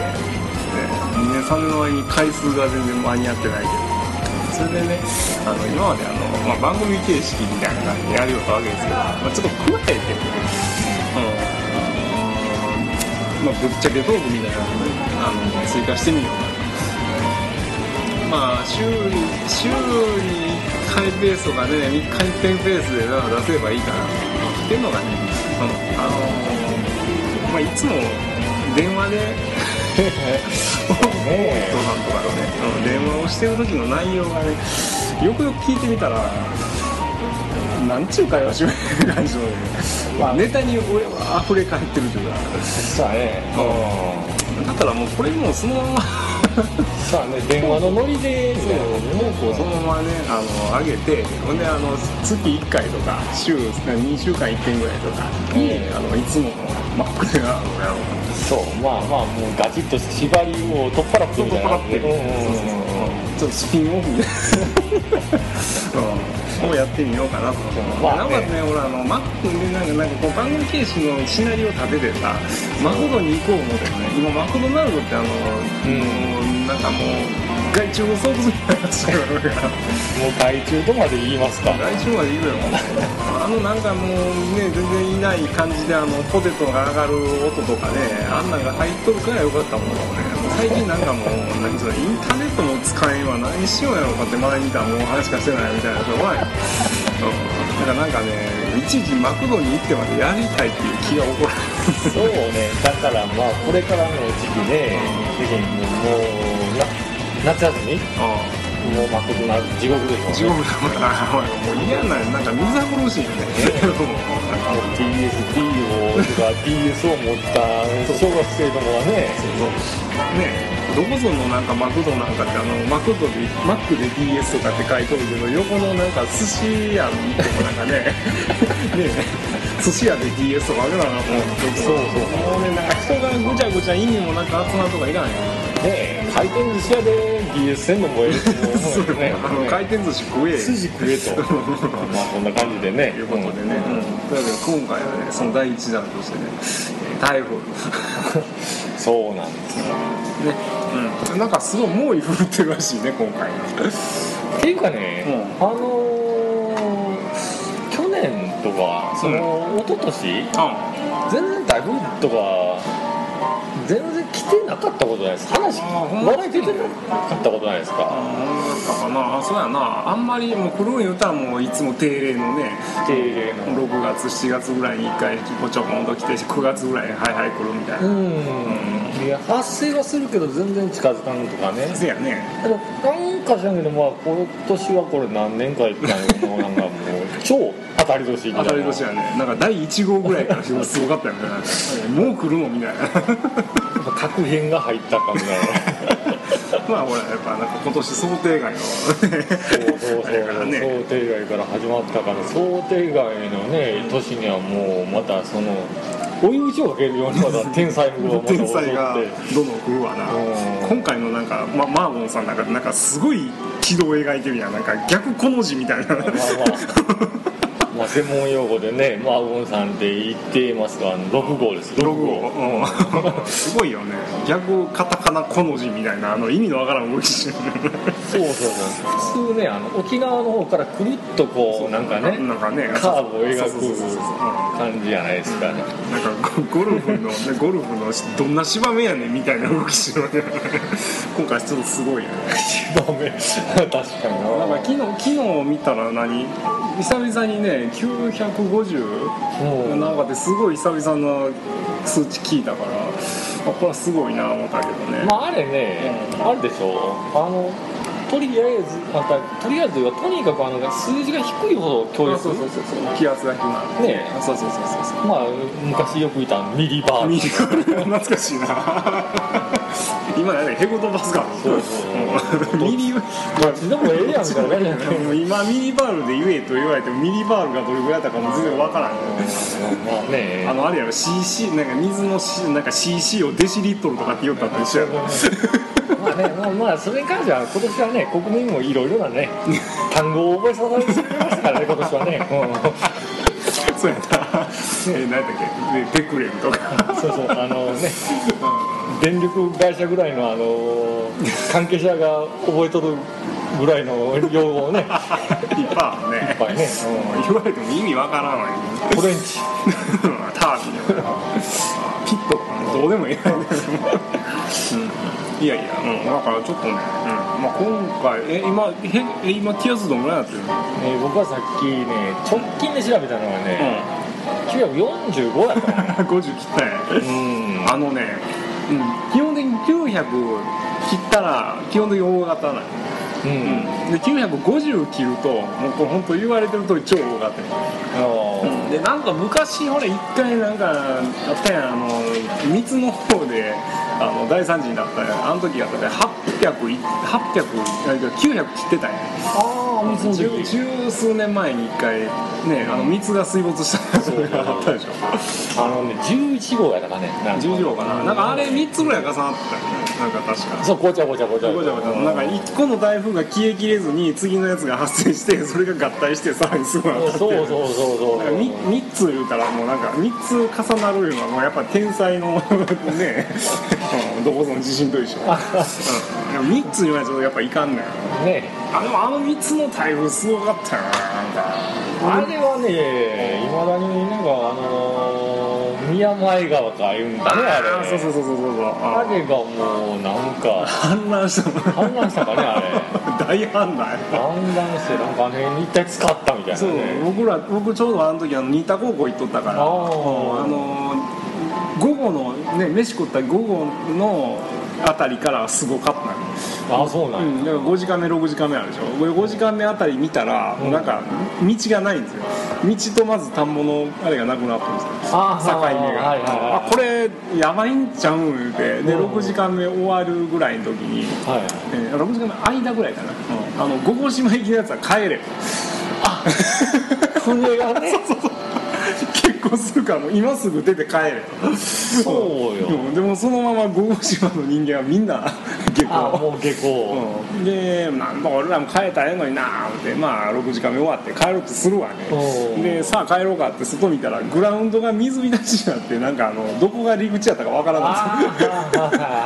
2年3年の間に回数が全然間に合ってないけどそれでねあの今まであの、まあ、番組形式みたいな感じでやるよったわけですけど、まあ、ちょっと加えてね、うんまあ、ぶっちゃけトークみたいなのを、ね、あの追加してみようかなまあ週に週に1回ペースとかね3回転ペースで出せばいいかなっていうのがね、うん、あのまあいつも電話で多い人さんとかのね、うん、電話をしてる時の内容がねよくよく聞いてみたらなんちゅう会話しよう感じのね、まあ、ネタに俺は溢れ返ってるというか。さあね。うん。だからもうこれもうそのままさあね電話のノリでそうもうそのままねあの上げて。ほんであの月1回とか週2週間1遍ぐらいとか。に、あのいつものマックであのやろうそうまあまあもうガチッと縛りを取っ払ってみたいな。ちょっとスピンオフうん、をやってみようかなと思って、まあね。なおかつね俺あのマックでなんかなんかこう番組形式のシナリオを立ててさマクドに行こう思ってね今マクドナルドってあの、もうなんかもう外注の巣窟みたいになっちゃうからもう外注とまで言いますか。来週までいるよあのなんかもうね全然いない感じであのポテトが上がる音とかねあんなんが入っとるからよかったものをね。最近なんかもう何それインターネットも使えんわ。何しようやろうかって前見たらもう話しかしてないみたいなしょうがない。うんだからなんかねいちいちマクドに行ってまでやりたいっていう気が起こるそうね。だからまあこれからの時期ね世間もうな夏休み？もうマクドナルド地獄でしょ地獄だから。もう嫌ななんか水苦しいよね。もうなんか TSD をとか DS を持った小学生どもがね。ね。どこぞのなんかマクドなんかってあのマクドでマックで DS とかって書いとるけど横のなんか寿司屋に行ってもなんかね。ね。寿司屋で DS とかあるななと思って。そうそう。もうねなんか人がぐちゃぐちゃ意味もなく集まるとかいらないね回転寿司屋で DS せんのもええと思うよね。あの回転寿司食え筋食えと。まあこんな感じでね。ということでね、うわけで今回はねその第一弾としてねえー台風 そうなんですよ。ね、うん、なんかすごい猛威振るってるらしいね今回。っていうかね、うあのー去年とかその、一昨年？あ全然台風とか全然来てなかったことないです。話笑い出てなかったことないですか？あなあそうやな。あんまりもう来るん言うたらもういつも定例のね定例の。6月7月ぐらいに1回ちょこちょこんと来て9月ぐらいにはいはい来るみたいな、うん。いや発生はするけど全然近づかんとかね。せやね。なんか知らんけどまあ今年はこれ何年か言ってたんやけどな。んかもう超当たり年みたいな。当たり年やね。なんか第1号ぐらいからすごかったよね。もう来るのみたいな確変が入ったかみたいなまあほらやっぱなんか今年想定外の。そうそうそうね。想定外から始まったから想定外のね年にはもうまたその追い打ちをかけるようにまた天才が 天才がどんどん来るわな。うん。今回のなんか、ま、マーボンさんなんかなんかすごい軌道を描いてるやん。なんか逆この字みたいな。まあまあ まあ専門用語でねマーゴンさんって言ってますが6号です。6号、うん、すごいよね。逆カタカナこの字みたいなあの意味のわからん動きしてるそうそうそう。普通ねあの沖縄の方からくるっとこうなんかねなんかね。カーブを描く感じじゃないですかね。なんかゴゴルフの、ね、ゴルフのどんな芝目やねんみたいな動きしてるわけ今回ちょっとすごいよね。ダメ 確かにな。んかな昨日昨日見たら何？久々にね950う。んなんかですごい久々の数値聞いたからあこれはすごいな思ったけどね、まああれね、あれでしょ。あのとりあえずまたとりあえずはとにかくあの数字が低いほど強烈あそうそうそうそう。気圧が低くなるね。あそうそうそうそうそう。まあ昔よくいたミリバーミニバール懐かしいな。今やねヘグドバスかそうそう。うんミニバどっちでもええやんみたいな感じやね今ミニバールで言えと言われてもミニバールがどれぐらいだったかも全然わからん。まあねあのあれやろ CC なんか水のなんか CC をデシリットルとかって言ったって一緒やろ。まあねねまあまあそれに関しては今年はね国民もいろいろなね単語を覚えさせてましたからね今年はね、うん、そうやな、え何やったっけ？ペクレルとか。そうそうあのね、電力会社ぐらいのあの関係者が覚えとるぐらいの用語をね。いっぱいね。いっぱいね、うん、言われても意味わからんわ。よフレンチ。タービンピットどうでもいい、うん、いやいや、うん、だからちょっとね、うん。まあ、今回え今え今気圧どんぐらいなってるの、えー、僕はさっきね直近で調べたのはね、うん、945やったかな50切ったんや。うん。あのね、うん、基本的に900切ったら基本的に大型なんやうん、で950切るともうこれ本当言われてる通り超大型うん、でなんか昔ほら一回なんかあったやん。あの三つの方であの大惨事になったあの時やったで800 800 900切ってたん。やああ十数年前に一回ねあの蜜が水没したそれがあったでしょ。あのね11号やったかね。11号かな。なんかあれ3つぐらい重なってたよね。なんか確か。そうごちゃごちゃごちゃごちゃ。ごちゃなんか1個の台風が消えきれずに次のやつが発生して それが合体してさらにすごいそうそうそうそう。3, つ言うたらもうなんか3つ重なるのはもうやっぱ天才の ね。どこぞの地震と一緒、うん、3つ言わないとやっぱいかんのよ。ね。あでもあの3つの台風すごかったよななんか。あれはねいまだになんかあのー、宮前川か言うんだねあれ。そうそうそうそうそう。あれがもうなんか氾濫した氾濫したかねあれ。大氾濫。氾濫してなんかね一体使ったみたいな、ね、そう僕ら僕ちょうどあの時あの新田高校行っとったからあの午後のね飯食った午後のあたりからすごかったあそうなん、うん、だから5時間目6時間目あるでしょ。5時間目あたり見たら、うん、なんか道がないんですよ。道とまず田んぼのあれがなくなったんですよ。境目が、はいはい、あこれやばいんちゃうんてで6時間目終わるぐらいの時に、はいえー、6時間目間ぐらいかな、うん、あの五号島行きのやつは帰れ。あ船がね。そうそうそう婚するからもう今すぐ出て帰れそうよ、うん、でもそのまま五郷島の人間はみんな下校。もう下校、うん、でなんだ俺らも帰ったらええのになってまあ6時間目終わって帰ろうとするわね。でさあ帰ろうかって外見たらグラウンドが水浸しになってなんかあのどこが入り口やったかわからな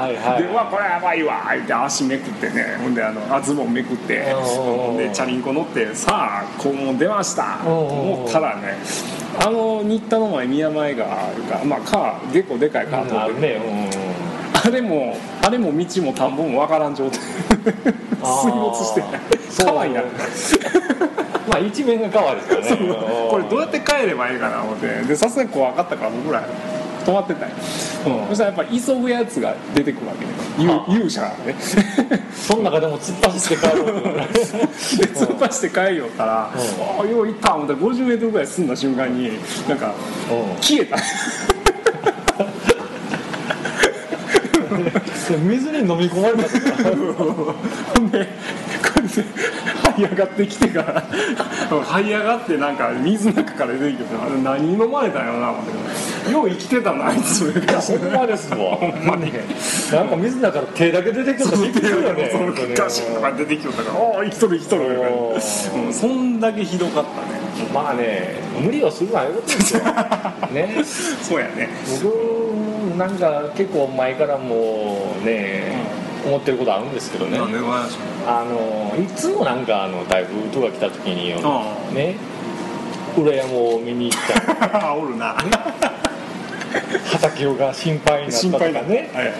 い でうわこれやばいわ。って足めくってね。ほんであのあズボンめくって。でチャリンコ乗ってさあ校門出ました。と思ったらねあの新田の前宮前があるか。らまあ川結構でかい川通って。て、あれもあれも道も田んぼも分からん状態。水没して川にな。る まあ一面が川ですからねこれどうやって帰ればいいかな思って。でさすがに怖かったから僕ら止まってたんや、うん、そしたらやっぱ急ぐやつが出てくるわけね。勇者がね。その中でも突っ走って帰ろう で突っ走って帰るよったら、ああよう行った思ったら50メートルぐらい進んだ瞬間になん。か消えた。水に飲み込まれたほんで 這い上がってきてから這い上がってなんか水の中から出てきてあれ何飲まれたんやろな思ってよう生きてたなあいつほんまですわほんまになんか水の中から手だけ出てきたびっくりよねそのガシッとか出てきよったからああ生きとる生きとるうん、そんだけひどかったねまあね無理をするのはよかったですよねそうやね僕なんか結構前からもうね、うん、思ってることあるんですけどね。あのいつもなんかあの台風とか来た時にね裏山を見に行ったおるな、ね、畑が心配になったとかね、はいはい。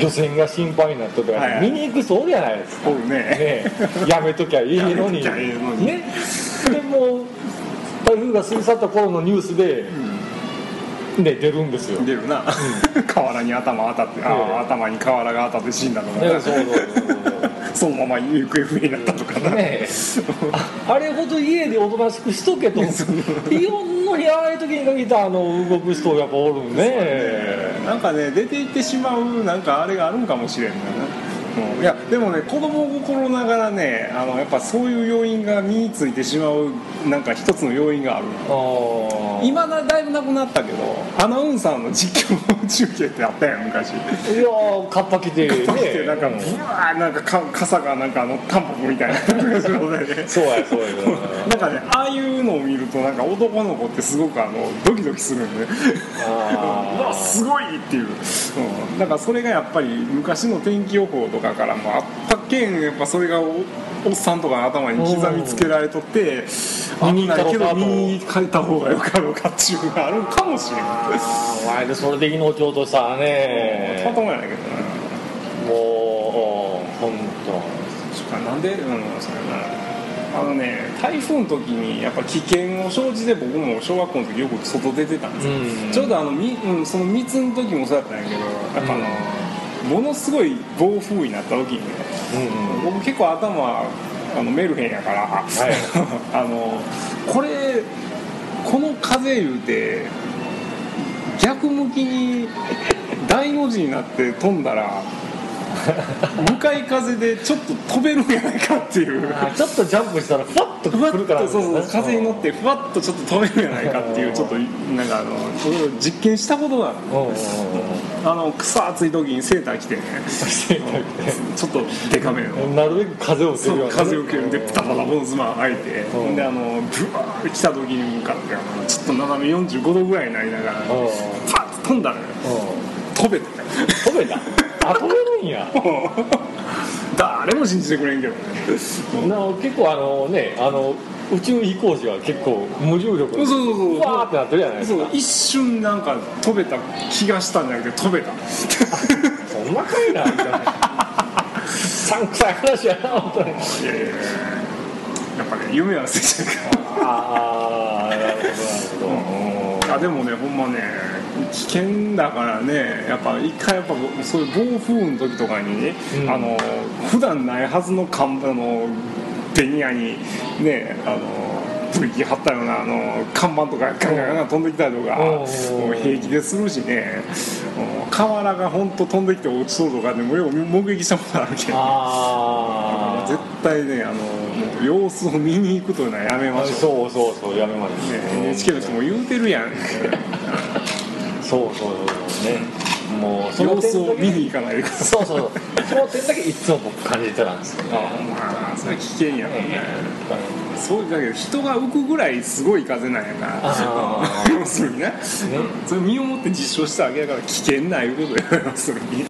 漁船が心配になったとか、はいはい、見に行く人おるじゃないですか、ね。ね、やめときゃいいのに。ね。でも台風が過ぎ去った頃のニュースで、うん、で出るんですよ。出るな、うん、河原に頭当たって、ああ頭に瓦が当たって死んだとか、ね、そうそうそう そのまま行方不明になったとかねああれほど家でおとなしくしとけと。いろんなにああいう時に限ったあの動く人やっぱおるね。ね。なんかね出て行ってしまうなんかあれがあるんかもしれんねいやでもね子供心ながらねあのやっぱそういう要因が身についてしまうなんか一つの要因がある。今だだいぶなくなったけどアナウンサーの実況中継ってあったやん昔。いやカッパ着て、ね、カッパ着てなんかブワーなんかか傘がなんかあのタンポポみたいなそうやそうや。なんかねああいうのを見るとなんか男の子ってすごくあのドキドキするんで。うわすごいっていう、うん、だからそれがやっぱり昔の天気予報とかからもあったけんやっぱそれがおっさんとかの頭に刻みつけられとって危ないけど見に変えた方がよかろうかっていうのがあるかもしれないあでそれで命落としたらね。たまたまやないけどな。もう本当なんでうんそれな。あのね台風の時にやっぱ危険を生じて僕も小学校の時よく外出てたんですよ、うん、ちょうどあのみ、うん、その密の時もそうだったんやけどやっぱあの、うん、ものすごい暴風になった時にね、うんうん、僕結構頭あのメルヘンやから、はい、あのこれこの風言うて逆向きに大の字になって飛んだら向かい風でちょっと飛べるんやないかっていう。ちょっとジャンプしたらふわっと来るから、ね、そうそう風に乗ってふわっとちょっと飛べるんやないかっていうちょっとなんかあの実験したことがあるあの草暑い時にセーター着て。ねちょっとデカめのなるべく風を受けるような、風を受ける。でプタパタボンズマン開いて。であのブワー来た時に向かってちょっと斜め45度ぐらいになりながらパッと飛んだのよ。飛べた飛べた？あ飛べるんや。誰も信じてくれんけどね。な結構あのねあの宇宙飛行士は結構無重力。そうそうそうわーってなってるじゃないですか。一瞬なんか飛べた気がしたんじゃなくて飛べた。そんなかいなみたいなさんくさい話やな本当に。いやいややっぱね夢は捨てちゃうから。ああなるほどなるほど、あでもねほんまね危険だからねやっぱ一回やっぱそういう暴風の時とかに、うん、あの普段ないはずの看板のベニヤにねあのブリキ貼ったようなあの看板とかガンガンガン飛んできたりとかもう平気でするしね。瓦が本当飛んできて落ちそうとかでもよ目撃したことあるけど。絶対ねあの様子を見に行くというのはやめましょう。そうそうそうやめましょう、ね、NHK の人も言うてるやんそうそうそうね。もうその様子を見に行かないでください。そうそうその点だけいつも僕感じてたんですよ、ね、ああそれ危険やもんね、そうだけど人が浮くぐらいすごい風なんやから要するにね。ねそれ身をもって実証したわけだから危険ないうことや要するに。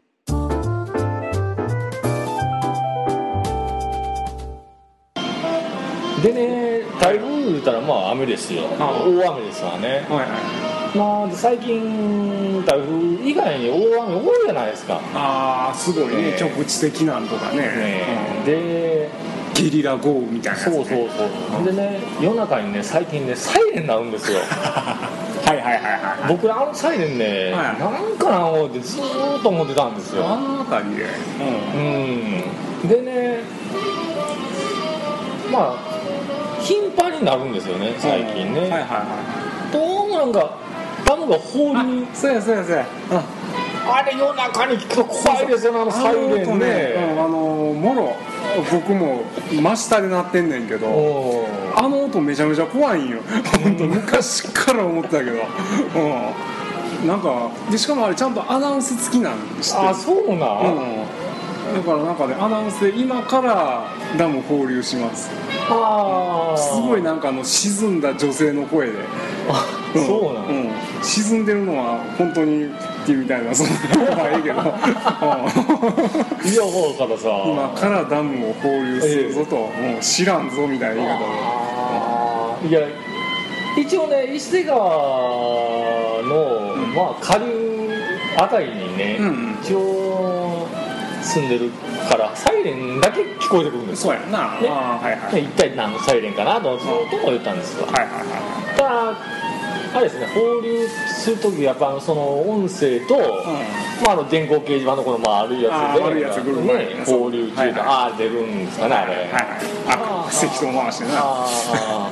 でね台風言うたらまあ雨ですよ。大雨ですわね、はいはいまあ、最近台風以外に大雨多いじゃないですか。ああすごい。ね、局地的なんとかね、でゲリラ豪雨みたいな、ね、そうそうそう、でね夜中にね最近ねサイレン鳴るんですよ。はいはいはいはい僕あのサイレンね、はい、なんかな思ってずっと思ってたんですよ。あの辺りでうん、うん、でねまあ頻繁になるんですよね最近ね、はい。はいはいどうなんかダムが放流。そうやそうやそうや。あれ夜中に聞くと怖いですよねあのサイレンね、うん、あのもろ僕も真下で鳴ってんねんけどあの音めちゃめちゃ怖いんよ。本当昔から思ってたけど。うん。なんかでしかもあれちゃんとアナウンス付きなんして。あそうな、うん、だからなんかねアナウンスで今からダム放流します。あすごいなんかあの沈んだ女性の声でうん、そうなの、うん、沈んでるのは本当にってみたいなそんなのはええけど。いやほうからさ。今からダムを放流するぞと、もう知らんぞみたいな言い方で。いや一応ね伊勢川の、うん、まあ下流あたりにね、うん、一応住んでるからサイレンだけ聞こえてくるんですそうやな、ね。はいはい、一体何のサイレンかなとずっと思ってたんですよ、はいはいはい、ただあれですね放流する時やっぱその音声と、うん、まあ、あの電光掲示板のこの丸いやつでね、放流中で、ああ出るんですかねあれ。はいはいあ赤石と回してな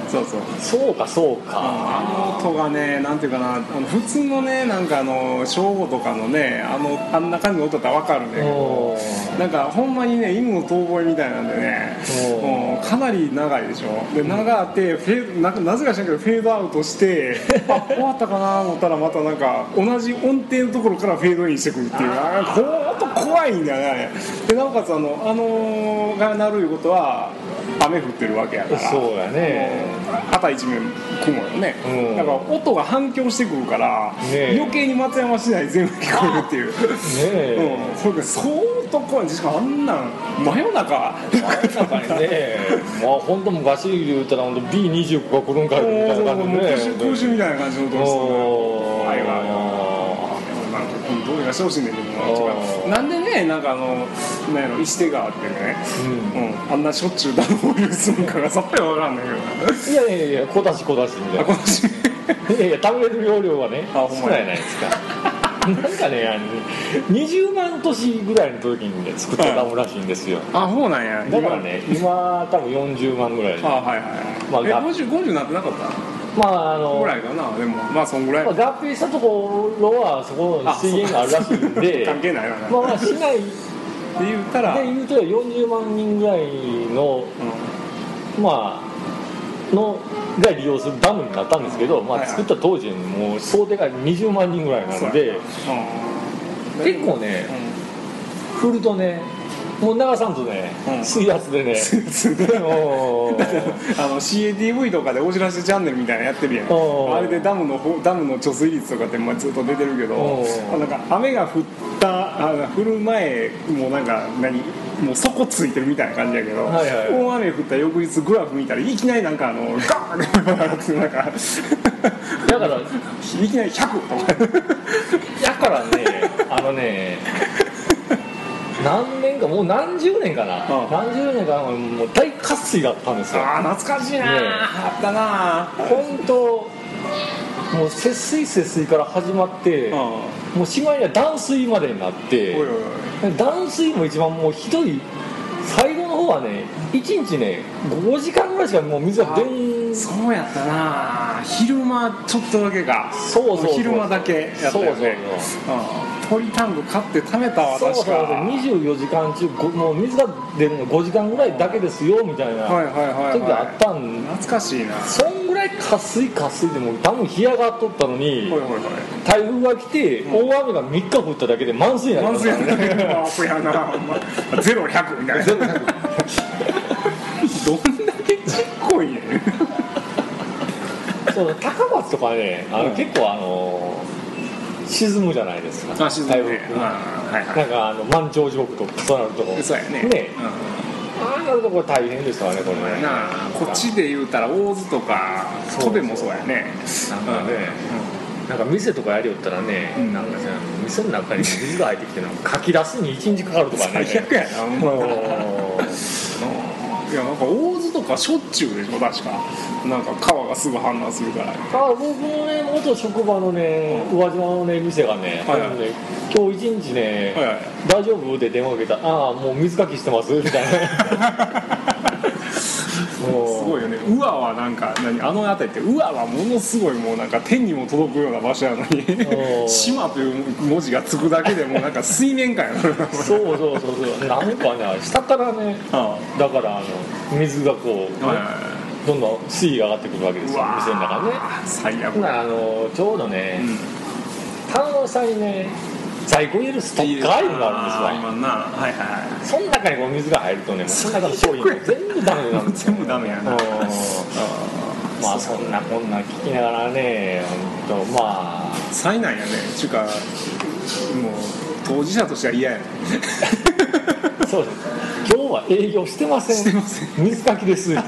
そうそう。そうかそうか、あの音がねなんていうかなあの普通のねなんかあの正午とかのねあのあんな感じの音って分かるんだけどなんかほんまにね犬の遠吠えみたいなんでねもうかなり長いでしょ。で長ってフェななぜか知らんけどフェードアウトして あ終わったかな思ったらまたなんか同じ音程のところからフェードインしてくるっていう。あこ音怖いんだよねでなおかつあのあのが鳴るいうことは雨降ってるわけやから。そうやね。旗一面雲よね、うん、だから音が反響してくるから、ね、余計に松山市内全部聞こえるっていう。ねうん、それ相当怖いしかもあんなん真夜中。真夜中にね。まあ本当昔で言ったら本当 B25 が来るんかみたいな感じで、ね、空襲みたいな感じの音です怖いわどうにかしてほしいんだけどなんでねなんかあのなんやろ石手川ってね、うん、うん、あんなしょっちゅうダム放流するんかがさっぱり分からんねんけどいやいやいや小出し小出しみたいな。小出し。いやいや食べれる容量はね少ないじゃないですか。なんかねあの20万都市ぐらいの時にね作ったダムらしいんですよ、あそうなんや。だからね今多分40万ぐらい。あはいはいまあ、え 50, 50なってなかった？まああのぐらいかなでも。まあそんぐらい、まあ、合併したところはそこの水源があるらしいんで 関係ないわな。まあ市内で言ったら。で言うと40万人ぐらいの、うん、まあのが利用するダムになったんですけど、まあ、作った当時もう想定が20万人ぐらいなので、うん、結構ね、うん、振るとねもう流さんとね、うん、水圧でね。あの CATV とかでお知らせチャンネルみたいなやってるやん。あれでダムのダムの貯水率とかってまあずっと出てるけどなんか雨が降ったあ降る前もうなんか何もう底ついてるみたいな感じやけど、はいはい、大雨降った翌日グラフ見たらいきなりなんかあのガーンってなんかだから いきなり100とか。やからねあのね何年かもう何十年かな、うん、何十年かもう大渇水だったんですよ。ああ懐かしいな、ね、あったな本当もう節水節水から始まって、うん、もうしまいには断水までになって断水も一番もうひどい。最後の方はね1日ね5時間ぐらいしかもう水が出んそうやったな昼間ちょっとだけか。そうそう昼間だけやったよね。そうそうそう、うんポリタンク買って貯めたわ確かそうそう24時間中もう水が出るの5時間ぐらいだけですよみたいな時あったん。懐かしいな。そんぐらい渇水渇水でも多分干上がっとったのに、台風が来て、大雨が3日降っただけで満水にな。たね満水やねアやな。ゼロ100みたいな。ゼロ100どんだけちっこいねそう高松とかねあの、結構あの沈むじゃないですか。あ沈むね、はいはい、なんかあの満潮時刻とかそうなるとこそうやね。ね、うん、ああなるとこれ大変ですわねこれ。ねな。こっちで言うたら大津とか戸部もそうやね。なんかね、うん、なんか店とかやりよったらね、うん、なんか店の中に水が入ってきてかき出すに1日かかるとかね。最悪やなもう いやなんか大津とかしょっちゅうでしょ確か。なんか川がすぐ氾濫するから。あ僕のね元職場のね宇和島のね店がね,、はいはい、ね今日一日ね、はいはい、大丈夫?」って電話かけた「ああもう水かきしてます」みたいな すごいよね。宇和はなんか何？あの辺りって宇和はものすごいもうなんか天にも届くような場所やのに「島」という文字がつくだけでもなんか水面下やなそうそうそうそう。なんかね下からね、だからあの水がこう、はいはいどんどん水位が上がってくるわけですよ店の中ね。最悪あのちょうどね、うん。にね在庫入れるストックアイルがあるんですわ。今なはいはいその中にこう水が入るとねその中の商品全部ダメなんです全部ダメやな。まあそんなこんな聞きながらね本当まあ。災難やね。ちゅうかもう当事者としては嫌やね。そうです。今日は営業してません。してません。水かきですって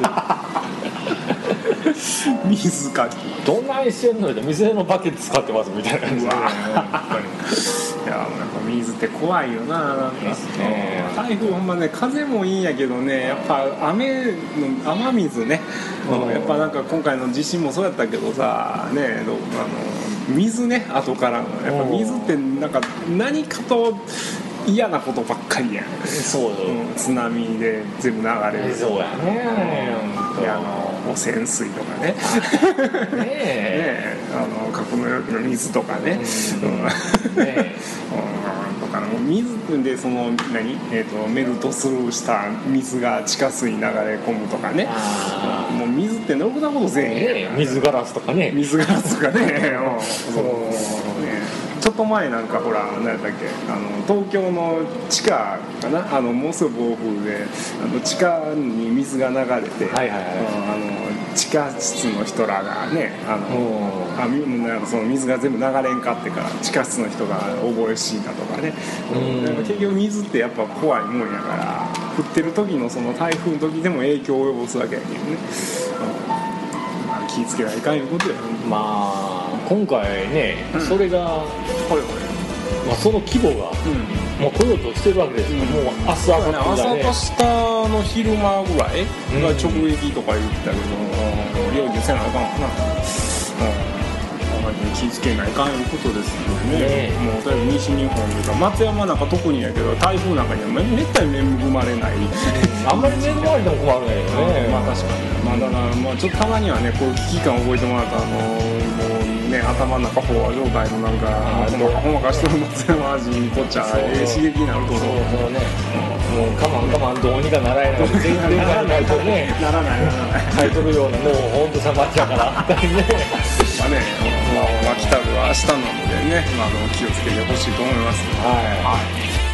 水かどんなにしてんので水のバケツ使ってますみたいな感じで、ね、いやなんか水って怖いよななんか、ね、台風ほんまね風もいいんやけどねやっぱ雨の雨水ね、うん、やっぱなんか今回の地震もそうやったけどさねあの水ね後からやっぱ水ってなんか何かと嫌なことばっかりやん。そう、うん、津波で全部流れる。そうやね、うん、あの汚染水とかね。ね あの格の水とかね、うん、ねとか。も水でその何、えーと、メルトスルーした水が地下水に流れ込むとかね。もう水ってろくなことせえへん、水ガラスとかね。水ガラスとかね。そう。ねちょっと前なんかほら何やったっけ？あの東京の地下かな？あのものすごい暴風であの地下に水が流れて、はいはいはい、あの地下室の人らがねあのあなんかその水が全部流れんかってから地下室の人が覚えしいだとかね、うん、結局水ってやっぱ怖いもんやから降ってる時のその台風の時でも影響を及ぼすわけやけどね、うん、気ぃつけないかんいうことやまあ今回ね、うん、それが、はいはい。まあ、その規模が、うん、もう来ようとしてるわけですよ、うん、もう明日朝ね。朝か下の昼間ぐらいが直撃とか言ってたけど、うん、料理せなあかんかな、うん気ぃつけないかんいうことですよね、ね、もう例えば西日本とか松山なんか特にやけど台風なんかにはめったに恵まれない、あんまり恵まれても困るね。まあ確かに。まあだからまあちょっとたまにはねこう危機感を覚えてもらったあのもうね頭の中飽和状態のなんかほかほまかしてる松山味にとっちゃええ刺激になると。思うそうね。もう我慢我慢どうにかならない。全然ならないとね。ならないならない。タイトルようなもう本当さまっちゃから まあねまあ来たるは明日なのでね、まあ、あの気をつけてほしいと思います。はい、はい